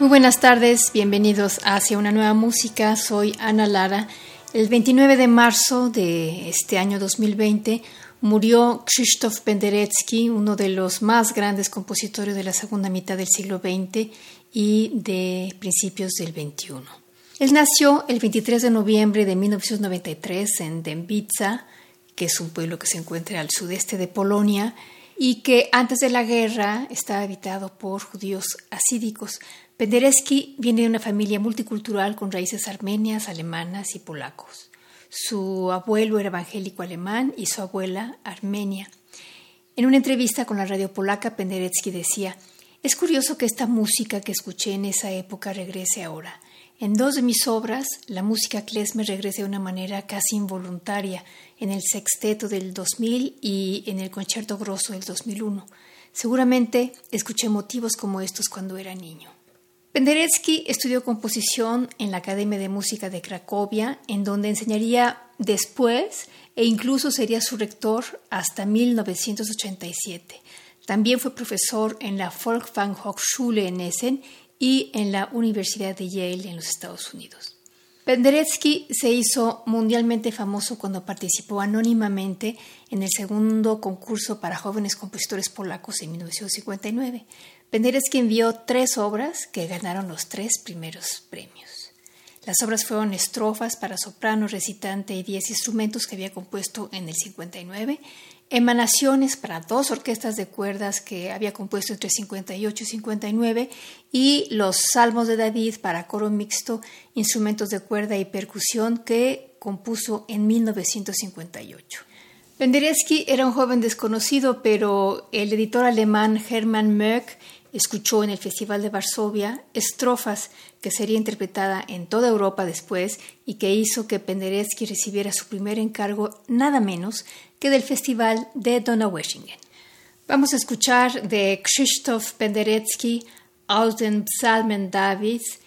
Muy buenas tardes, bienvenidos Hacia una nueva música. Soy Ana Lara. El 29 de marzo de este año 2020 murió Krzysztof Penderecki, uno de los más grandes compositores de la segunda mitad del siglo XX y de principios del XXI. Él nació el 23 de noviembre de 1993 en Dębica, que es un pueblo que se encuentra al sudeste de Polonia y que antes de la guerra estaba habitado por judíos asídicos. Penderecki viene de una familia multicultural con raíces armenias, alemanas y polacos. Su abuelo era evangélico alemán y su abuela armenia. En una entrevista con la radio polaca, Penderecki decía, es curioso que esta música que escuché en esa época regrese ahora. En dos de mis obras, la música klezmer regresa de una manera casi involuntaria, en el sexteto del 2000 y en el concierto grosso del 2001. Seguramente escuché motivos como estos cuando era niño. Penderecki estudió composición en la Academia de Música de Cracovia, en donde enseñaría después e incluso sería su rector hasta 1987. También fue profesor en la Volksfanghochschule en Essen y en la Universidad de Yale en los Estados Unidos. Penderecki se hizo mundialmente famoso cuando participó anónimamente en el segundo concurso para jóvenes compositores polacos en 1959. Penderecki envió tres obras que ganaron los tres primeros premios. Las obras fueron estrofas para soprano, recitante y diez instrumentos que había compuesto en el 59, emanaciones para dos orquestas de cuerdas que había compuesto entre 58 y 59 y los salmos de David para coro mixto, instrumentos de cuerda y percusión que compuso en 1958. Penderecki era un joven desconocido, pero el editor alemán Hermann Möck escuchó en el Festival de Varsovia estrofas que sería interpretada en toda Europa después y que hizo que Penderecki recibiera su primer encargo nada menos que del Festival de Donaueschingen. Vamos a escuchar de Krzysztof Penderecki aus den Psalmen Davids.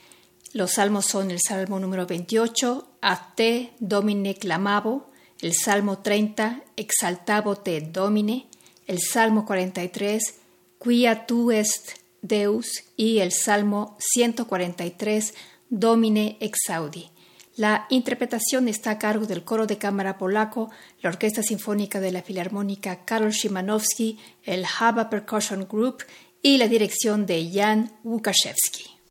Los salmos son el salmo número 28, A te domine clamabo, el salmo 30, Exaltabo te domine, el salmo 43, Quia tu est Deus y el Salmo 143 Domine exaudi. La interpretación está a cargo del coro de cámara polaco, la Orquesta Sinfónica de la Filarmónica Karol Szymanowski, el Haba Percussion Group y la dirección de Jan Łukaszewski.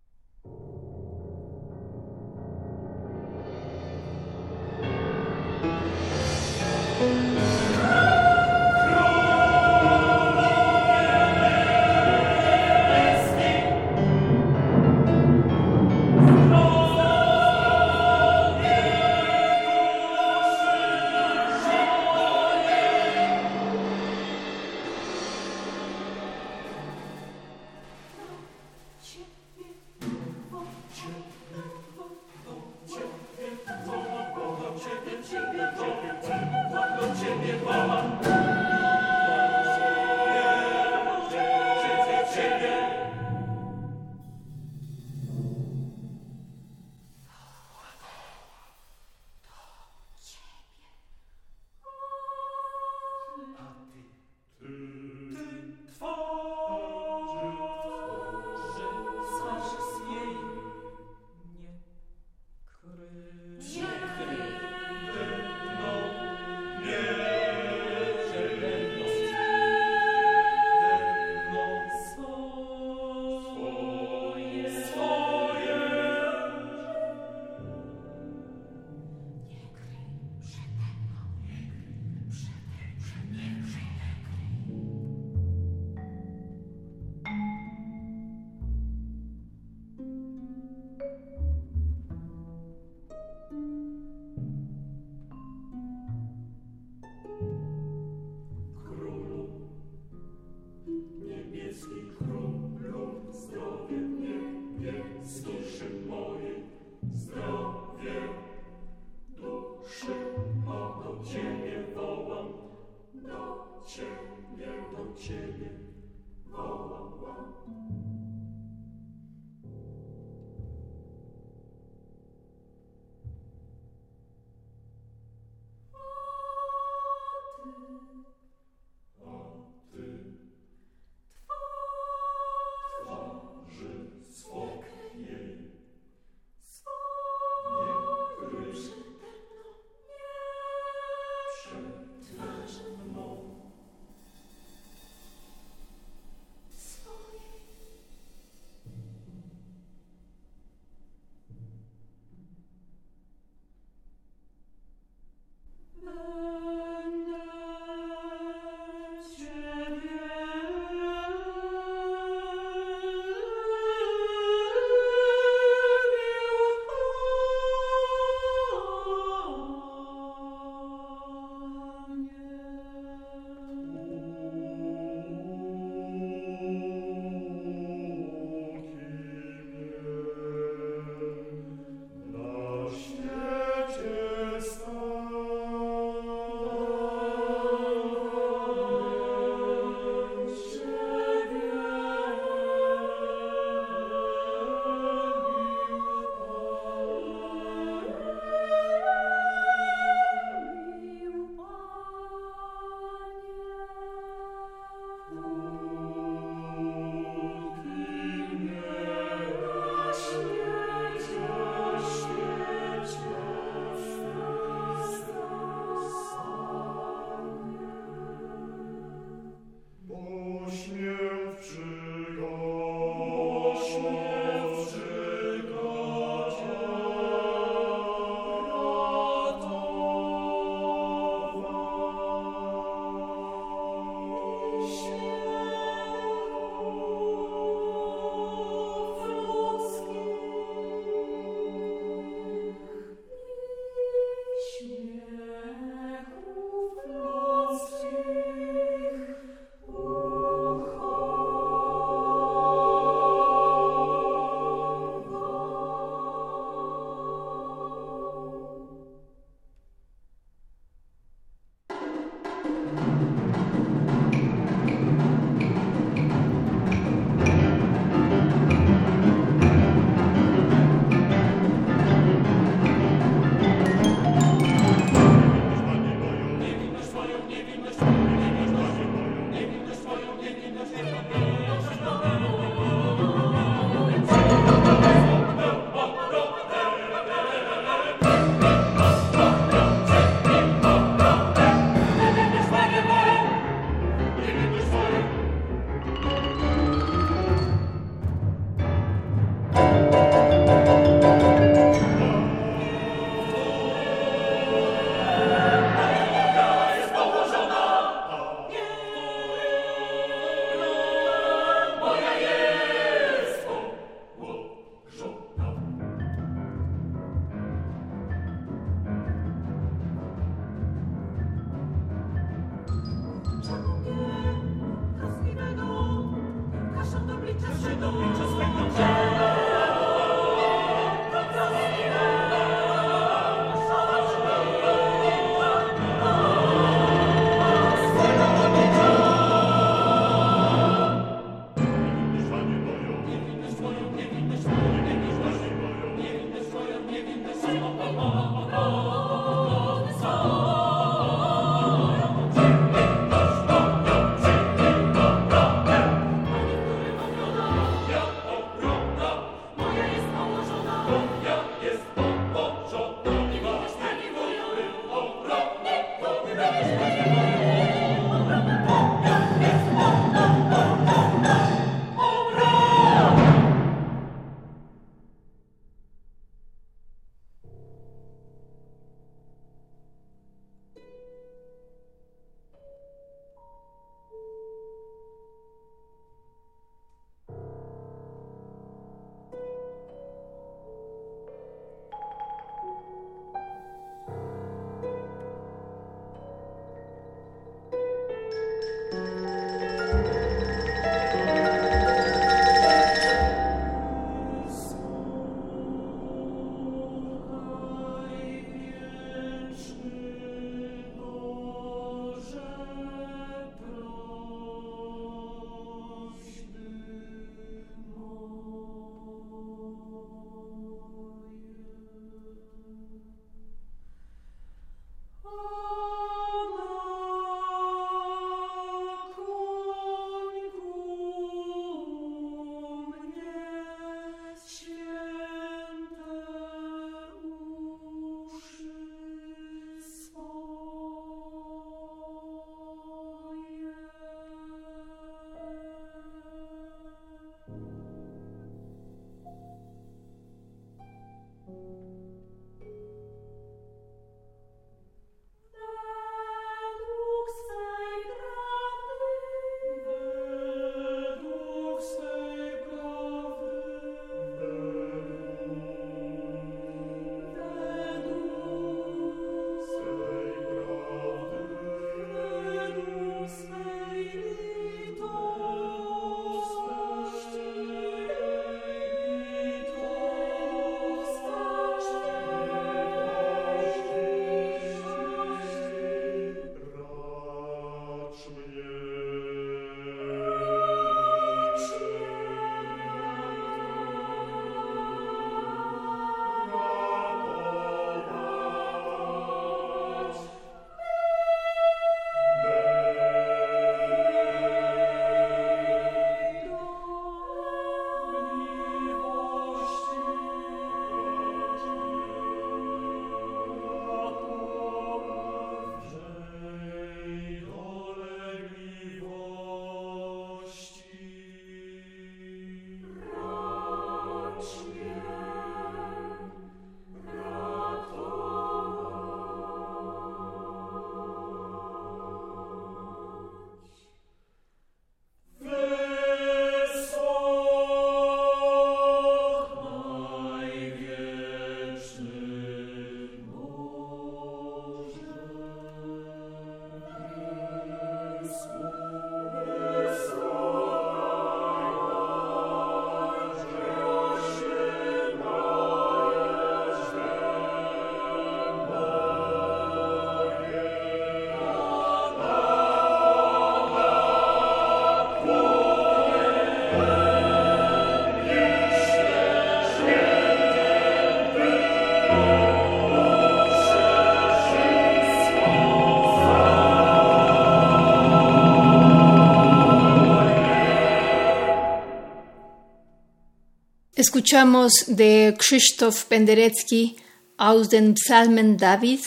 Escuchamos de Krzysztof Penderecki aus den Psalmen David,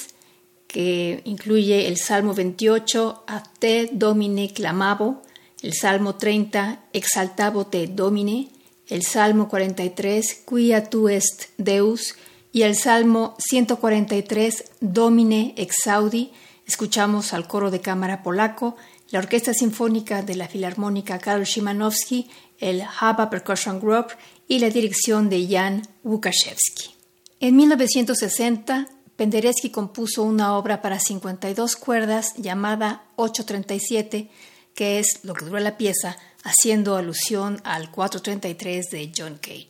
que incluye el Salmo 28, A te domine clamavo, el Salmo 30, Exaltavo te domine, el Salmo 43, Quia tu est Deus, y el Salmo 143, Domine exaudi. Escuchamos al coro de cámara polaco, la Orquesta Sinfónica de la Filarmónica Karol Szymanowski, el Haba Percussion Group y la dirección de Jan Łukaszewski. En 1960, Penderecki compuso una obra para 52 cuerdas llamada 837, que es lo que dura la pieza, haciendo alusión al 433 de John Cage.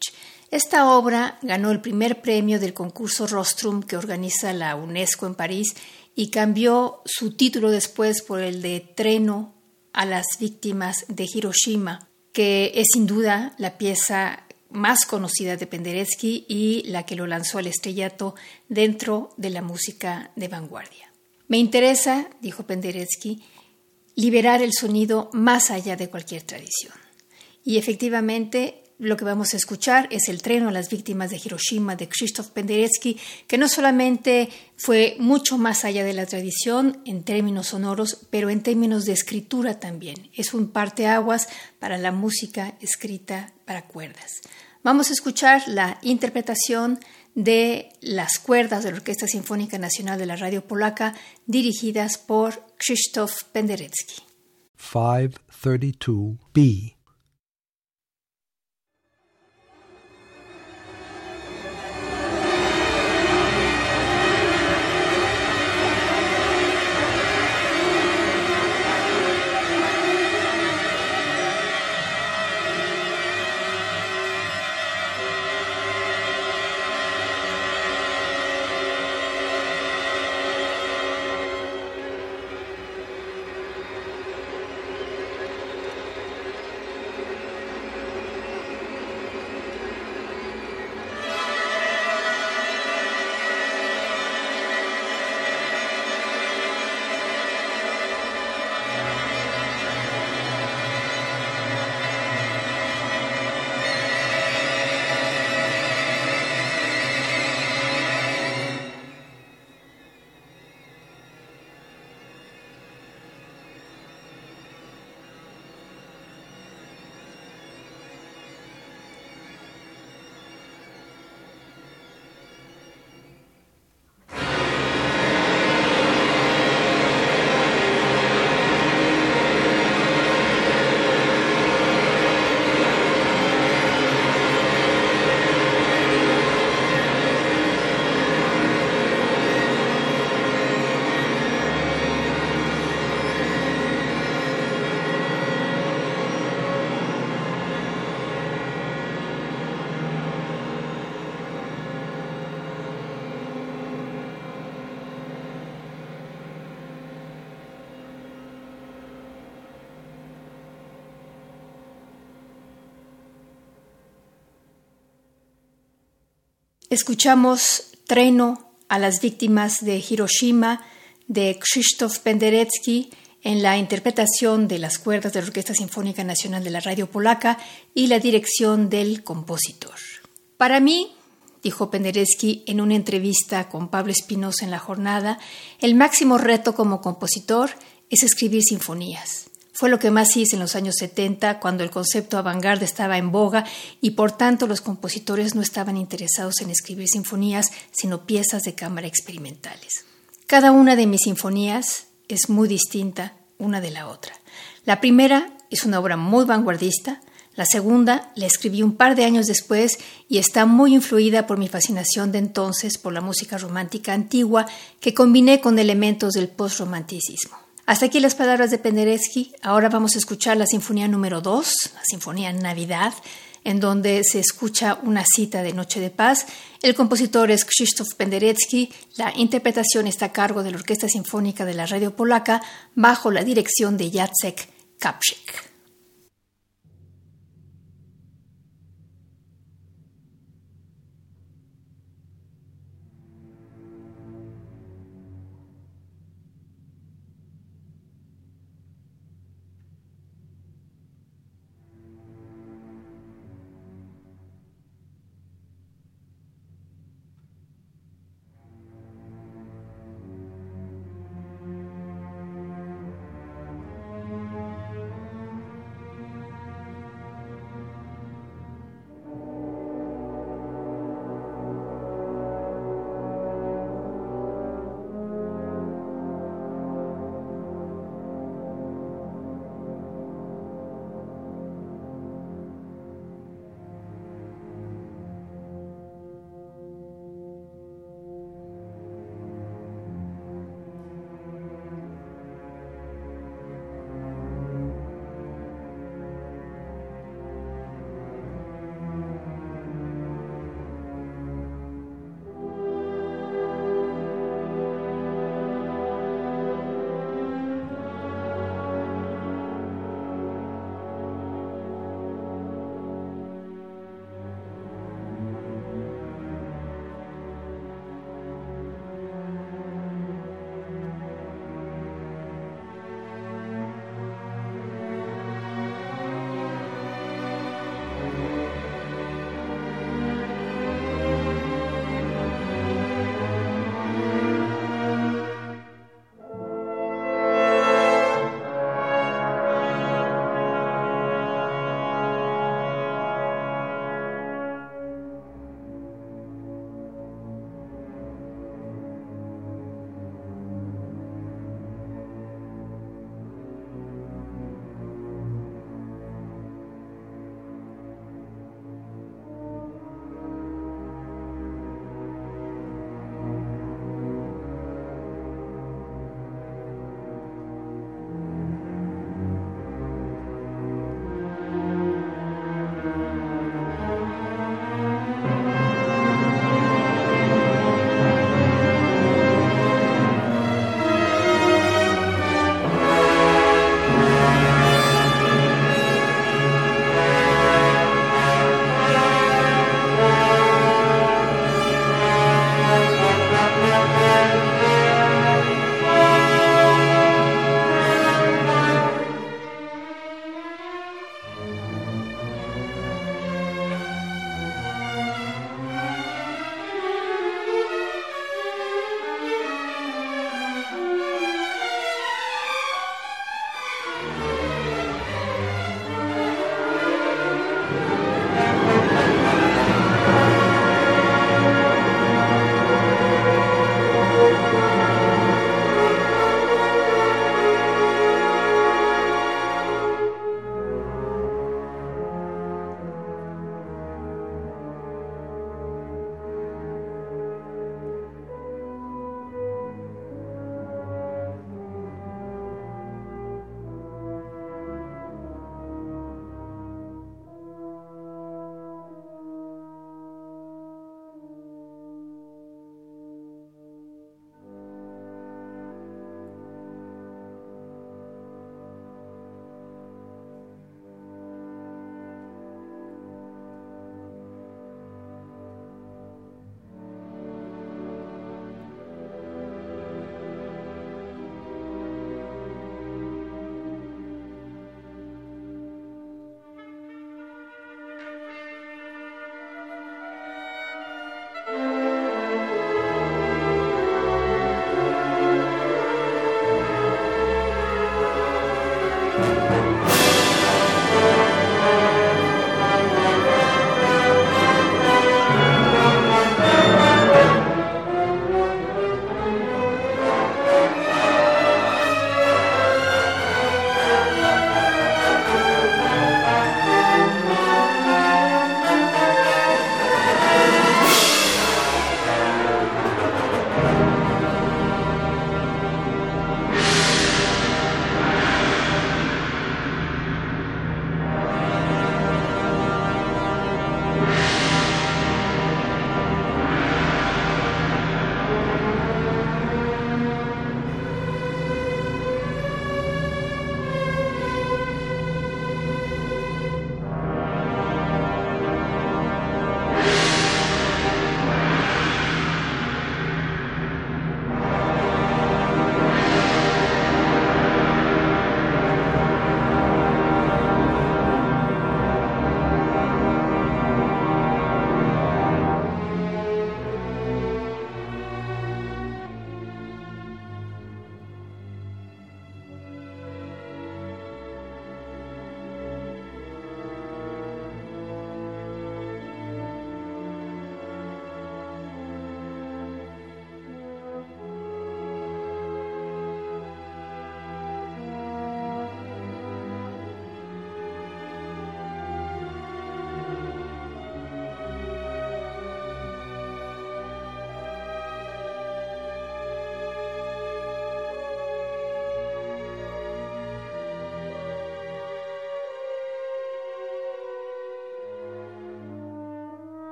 Esta obra ganó el primer premio del concurso Rostrum que organiza la UNESCO en París y cambió su título después por el de Treno a las víctimas de Hiroshima, que es sin duda la pieza más conocida de Penderecki y la que lo lanzó al estrellato dentro de la música de vanguardia. Me interesa, dijo Penderecki, liberar el sonido más allá de cualquier tradición. Y efectivamente, lo que vamos a escuchar es el treno a las víctimas de Hiroshima de Krzysztof Penderecki, que no solamente fue mucho más allá de la tradición en términos sonoros, pero en términos de escritura también. Es un parteaguas para la música escrita para cuerdas. Vamos a escuchar la interpretación de las cuerdas de la Orquesta Sinfónica Nacional de la Radio Polaca dirigidas por Krzysztof Penderecki. 532B Escuchamos Treno a las víctimas de Hiroshima de Krzysztof Penderecki en la interpretación de las cuerdas de la Orquesta Sinfónica Nacional de la Radio Polaca y la dirección del compositor. Para mí, dijo Penderecki en una entrevista con Pablo Espinosa en la jornada, el máximo reto como compositor es escribir sinfonías. Fue lo que más hice en los años 70, cuando el concepto avant estaba en boga y por tanto los compositores no estaban interesados en escribir sinfonías, sino piezas de cámara experimentales. Cada una de mis sinfonías es muy distinta una de la otra. La primera es una obra muy vanguardista, la segunda la escribí un par de años después y está muy influida por mi fascinación de entonces por la música romántica antigua que combiné con elementos del postromanticismo. Hasta aquí las palabras de Penderecki. Ahora vamos a escuchar la Sinfonía número 2, la Sinfonía Navidad, en donde se escucha una cita de Noche de Paz. El compositor es Krzysztof Penderecki. La interpretación está a cargo de la Orquesta Sinfónica de la Radio Polaca bajo la dirección de Jacek Kapczyk.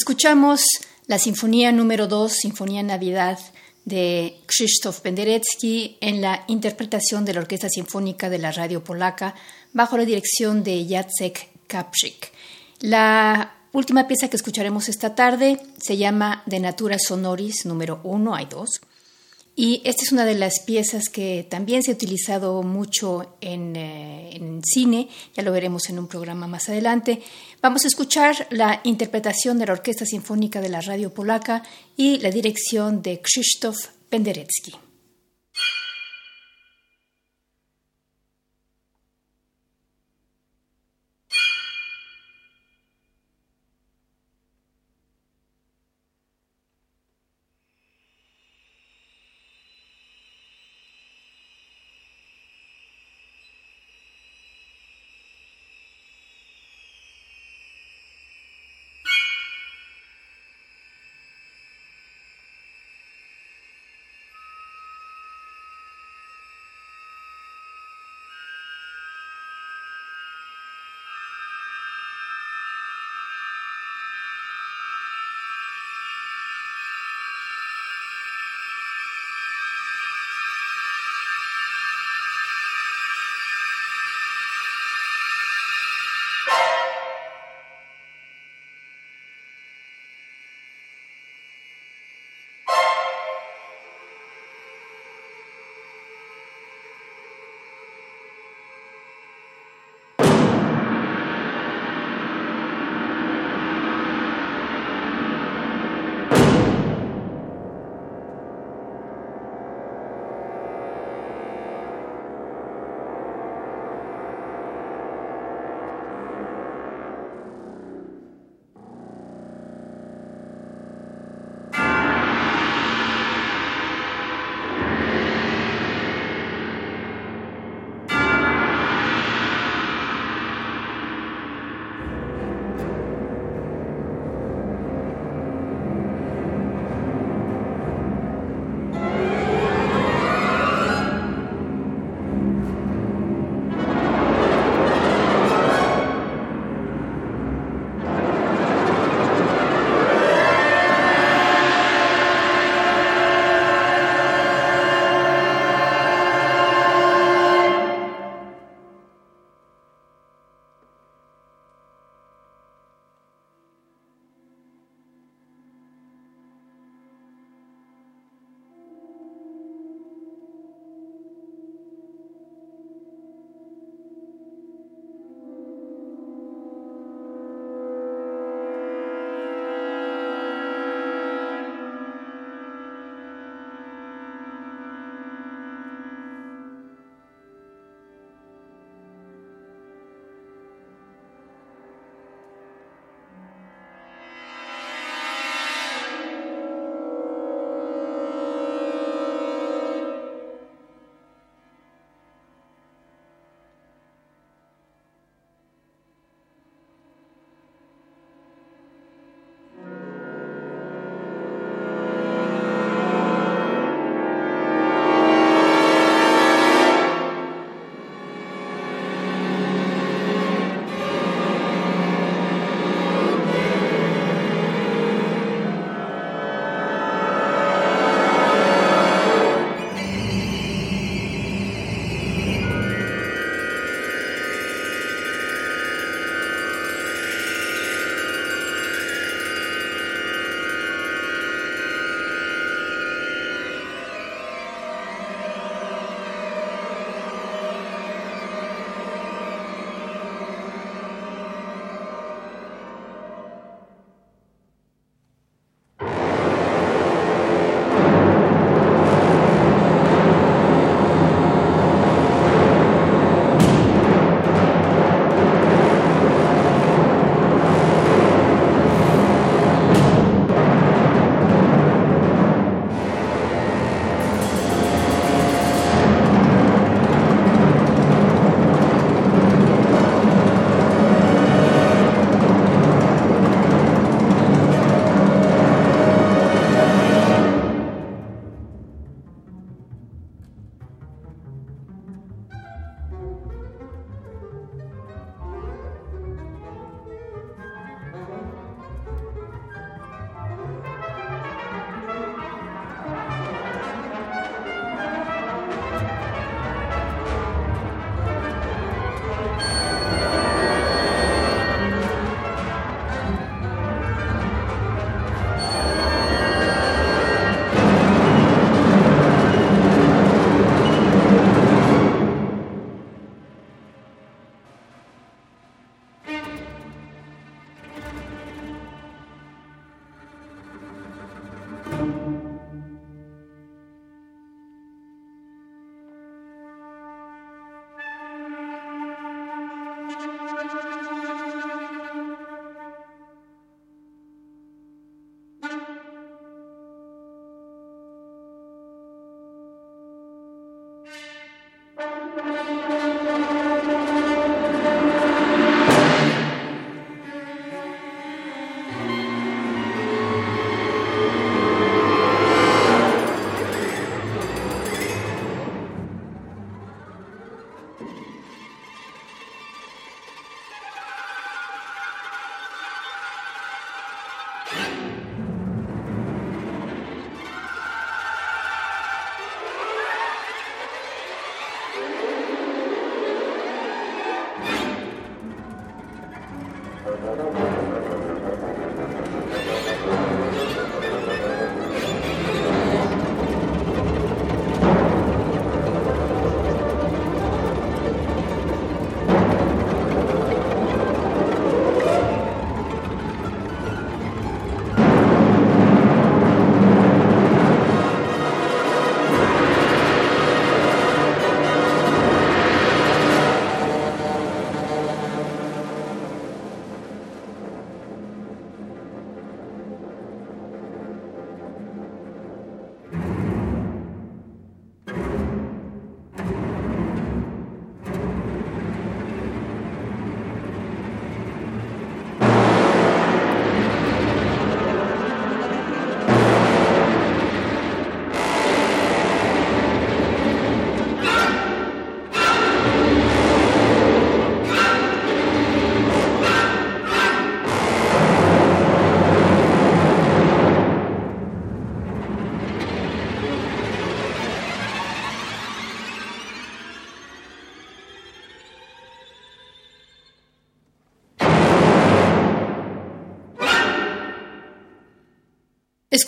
Escuchamos la Sinfonía número 2, Sinfonía Navidad de Krzysztof Penderecki en la interpretación de la Orquesta Sinfónica de la Radio Polaca bajo la dirección de Jacek Kapczyk. La última pieza que escucharemos esta tarde se llama De Natura Sonoris número 1, hay dos, y esta es una de las piezas que también se ha utilizado mucho en, eh, en, cine, ya lo veremos en un programa más adelante. Vamos a escuchar la interpretación de la Orquesta Sinfónica de la Radio Polaca y la dirección de Krzysztof Penderecki.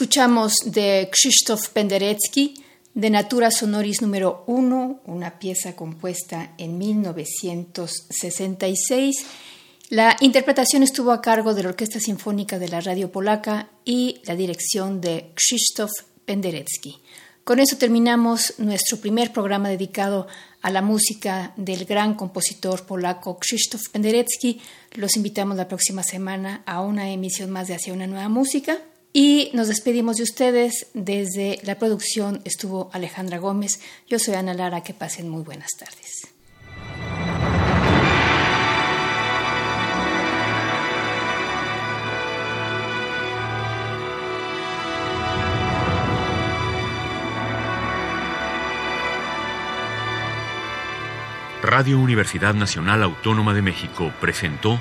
Escuchamos de Krzysztof Penderecki, de Natura Sonoris número 1, una pieza compuesta en 1966. La interpretación estuvo a cargo de la Orquesta Sinfónica de la Radio Polaca y la dirección de Krzysztof Penderecki. Con eso terminamos nuestro primer programa dedicado a la música del gran compositor polaco Krzysztof Penderecki. Los invitamos la próxima semana a una emisión más de Hacia una nueva música. Y nos despedimos de ustedes. Desde la producción estuvo Alejandra Gómez. Yo soy Ana Lara. Que pasen muy buenas tardes. Radio Universidad Nacional Autónoma de México presentó